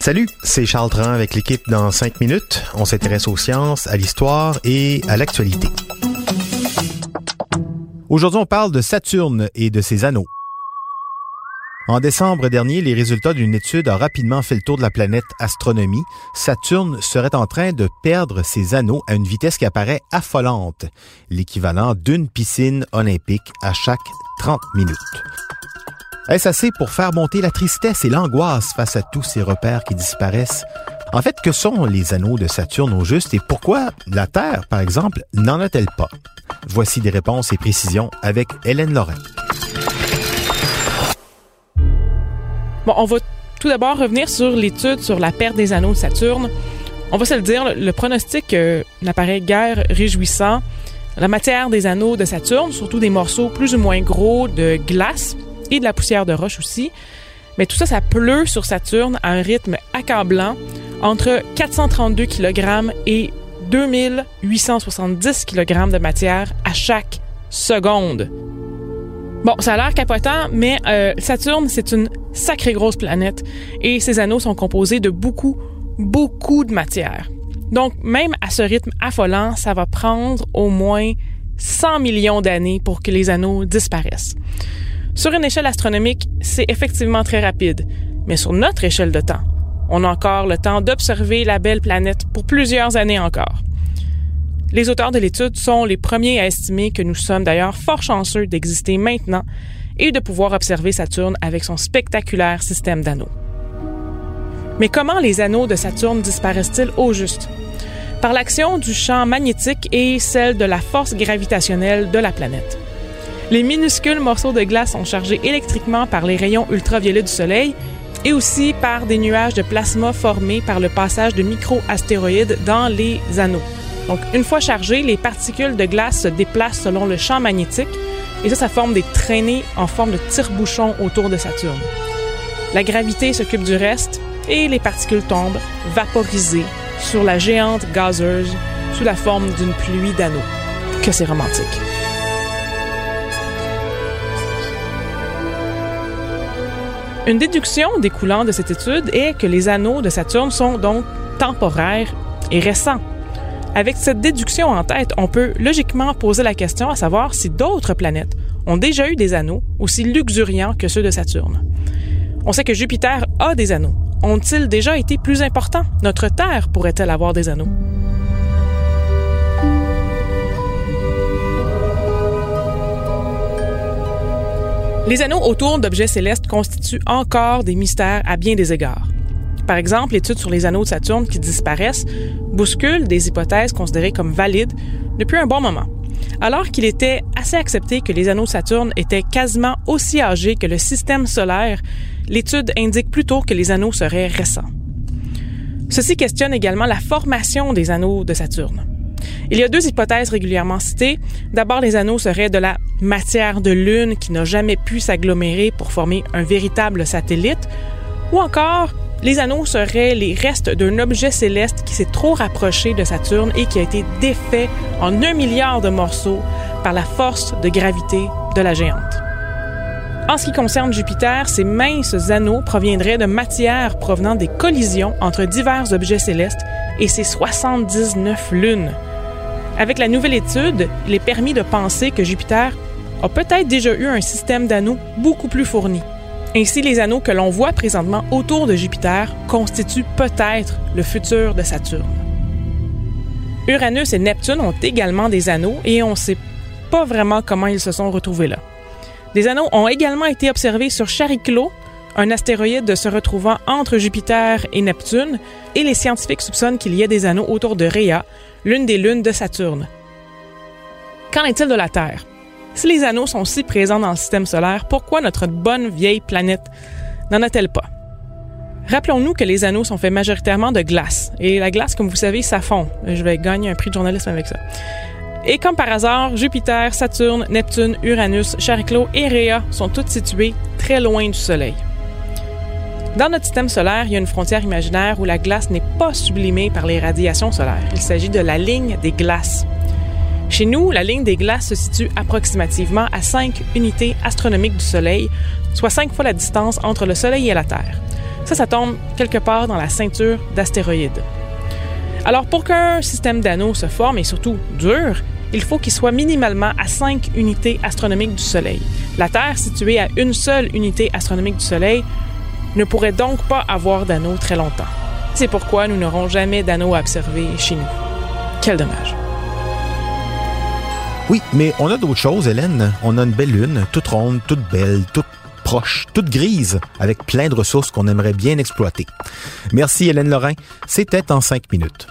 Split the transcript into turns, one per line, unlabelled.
Salut, c'est Charles Tran avec l'équipe dans 5 minutes. On s'intéresse aux sciences, à l'histoire et à l'actualité. Aujourd'hui, on parle de Saturne et de ses anneaux. En décembre dernier, les résultats d'une étude ont rapidement fait le tour de la planète astronomie. Saturne serait en train de perdre ses anneaux à une vitesse qui apparaît affolante, l'équivalent d'une piscine olympique à chaque 30 minutes. Est-ce assez pour faire monter la tristesse et l'angoisse face à tous ces repères qui disparaissent? En fait, que sont les anneaux de Saturne au juste et pourquoi la Terre, par exemple, n'en a-t-elle pas? Voici des réponses et précisions avec Hélène Lorrain.
Bon, on va tout d'abord revenir sur l'étude sur la perte des anneaux de Saturne. On va se le dire, le pronostic euh, n'apparaît guère réjouissant. La matière des anneaux de Saturne, surtout des morceaux plus ou moins gros de glace et de la poussière de roche aussi, mais tout ça, ça pleut sur Saturne à un rythme accablant entre 432 kg et 2870 kg de matière à chaque seconde. Bon, ça a l'air capotant, mais euh, Saturne, c'est une sacrée grosse planète et ses anneaux sont composés de beaucoup, beaucoup de matière. Donc, même à ce rythme affolant, ça va prendre au moins 100 millions d'années pour que les anneaux disparaissent. Sur une échelle astronomique, c'est effectivement très rapide, mais sur notre échelle de temps, on a encore le temps d'observer la belle planète pour plusieurs années encore. Les auteurs de l'étude sont les premiers à estimer que nous sommes d'ailleurs fort chanceux d'exister maintenant et de pouvoir observer Saturne avec son spectaculaire système d'anneaux. Mais comment les anneaux de Saturne disparaissent-ils au juste? Par l'action du champ magnétique et celle de la force gravitationnelle de la planète. Les minuscules morceaux de glace sont chargés électriquement par les rayons ultraviolets du Soleil et aussi par des nuages de plasma formés par le passage de micro-astéroïdes dans les anneaux. Donc, une fois chargées, les particules de glace se déplacent selon le champ magnétique et ça, ça forme des traînées en forme de tire-bouchon autour de Saturne. La gravité s'occupe du reste et les particules tombent, vaporisées, sur la géante gazeuse sous la forme d'une pluie d'anneaux. Que c'est romantique. Une déduction découlant de cette étude est que les anneaux de Saturne sont donc temporaires et récents. Avec cette déduction en tête, on peut logiquement poser la question à savoir si d'autres planètes ont déjà eu des anneaux aussi luxuriants que ceux de Saturne. On sait que Jupiter a des anneaux. Ont-ils déjà été plus importants? Notre Terre pourrait-elle avoir des anneaux? Les anneaux autour d'objets célestes constituent encore des mystères à bien des égards. Par exemple, l'étude sur les anneaux de Saturne qui disparaissent bouscule des hypothèses considérées comme valides depuis un bon moment. Alors qu'il était assez accepté que les anneaux de Saturne étaient quasiment aussi âgés que le système solaire, l'étude indique plutôt que les anneaux seraient récents. Ceci questionne également la formation des anneaux de Saturne. Il y a deux hypothèses régulièrement citées. D'abord, les anneaux seraient de la matière de Lune qui n'a jamais pu s'agglomérer pour former un véritable satellite, ou encore les anneaux seraient les restes d'un objet céleste qui s'est trop rapproché de Saturne et qui a été défait en un milliard de morceaux par la force de gravité de la géante. En ce qui concerne Jupiter, ces minces anneaux proviendraient de matière provenant des collisions entre divers objets célestes et ses 79 lunes. Avec la nouvelle étude, il est permis de penser que Jupiter a peut-être déjà eu un système d'anneaux beaucoup plus fourni. Ainsi, les anneaux que l'on voit présentement autour de Jupiter constituent peut-être le futur de Saturne. Uranus et Neptune ont également des anneaux et on ne sait pas vraiment comment ils se sont retrouvés là. Des anneaux ont également été observés sur Chariclo, un astéroïde se retrouvant entre Jupiter et Neptune, et les scientifiques soupçonnent qu'il y ait des anneaux autour de Rhea, l'une des lunes de Saturne. Qu'en est-il de la Terre? Si les anneaux sont si présents dans le système solaire, pourquoi notre bonne vieille planète n'en a-t-elle pas? Rappelons-nous que les anneaux sont faits majoritairement de glace. Et la glace, comme vous savez, ça fond. Je vais gagner un prix de journalisme avec ça. Et comme par hasard, Jupiter, Saturne, Neptune, Uranus, Chariclo et Rhea sont toutes situées très loin du Soleil. Dans notre système solaire, il y a une frontière imaginaire où la glace n'est pas sublimée par les radiations solaires. Il s'agit de la ligne des glaces. Chez nous, la ligne des glaces se situe approximativement à 5 unités astronomiques du Soleil, soit 5 fois la distance entre le Soleil et la Terre. Ça, ça tombe quelque part dans la ceinture d'astéroïdes. Alors, pour qu'un système d'anneaux se forme et surtout dure, il faut qu'il soit minimalement à 5 unités astronomiques du Soleil. La Terre, située à une seule unité astronomique du Soleil, ne pourrait donc pas avoir d'anneaux très longtemps. C'est pourquoi nous n'aurons jamais d'anneaux à observer chez nous. Quel dommage.
Oui, mais on a d'autres choses, Hélène. On a une belle lune, toute ronde, toute belle, toute proche, toute grise, avec plein de ressources qu'on aimerait bien exploiter. Merci Hélène Lorrain. C'était en cinq minutes.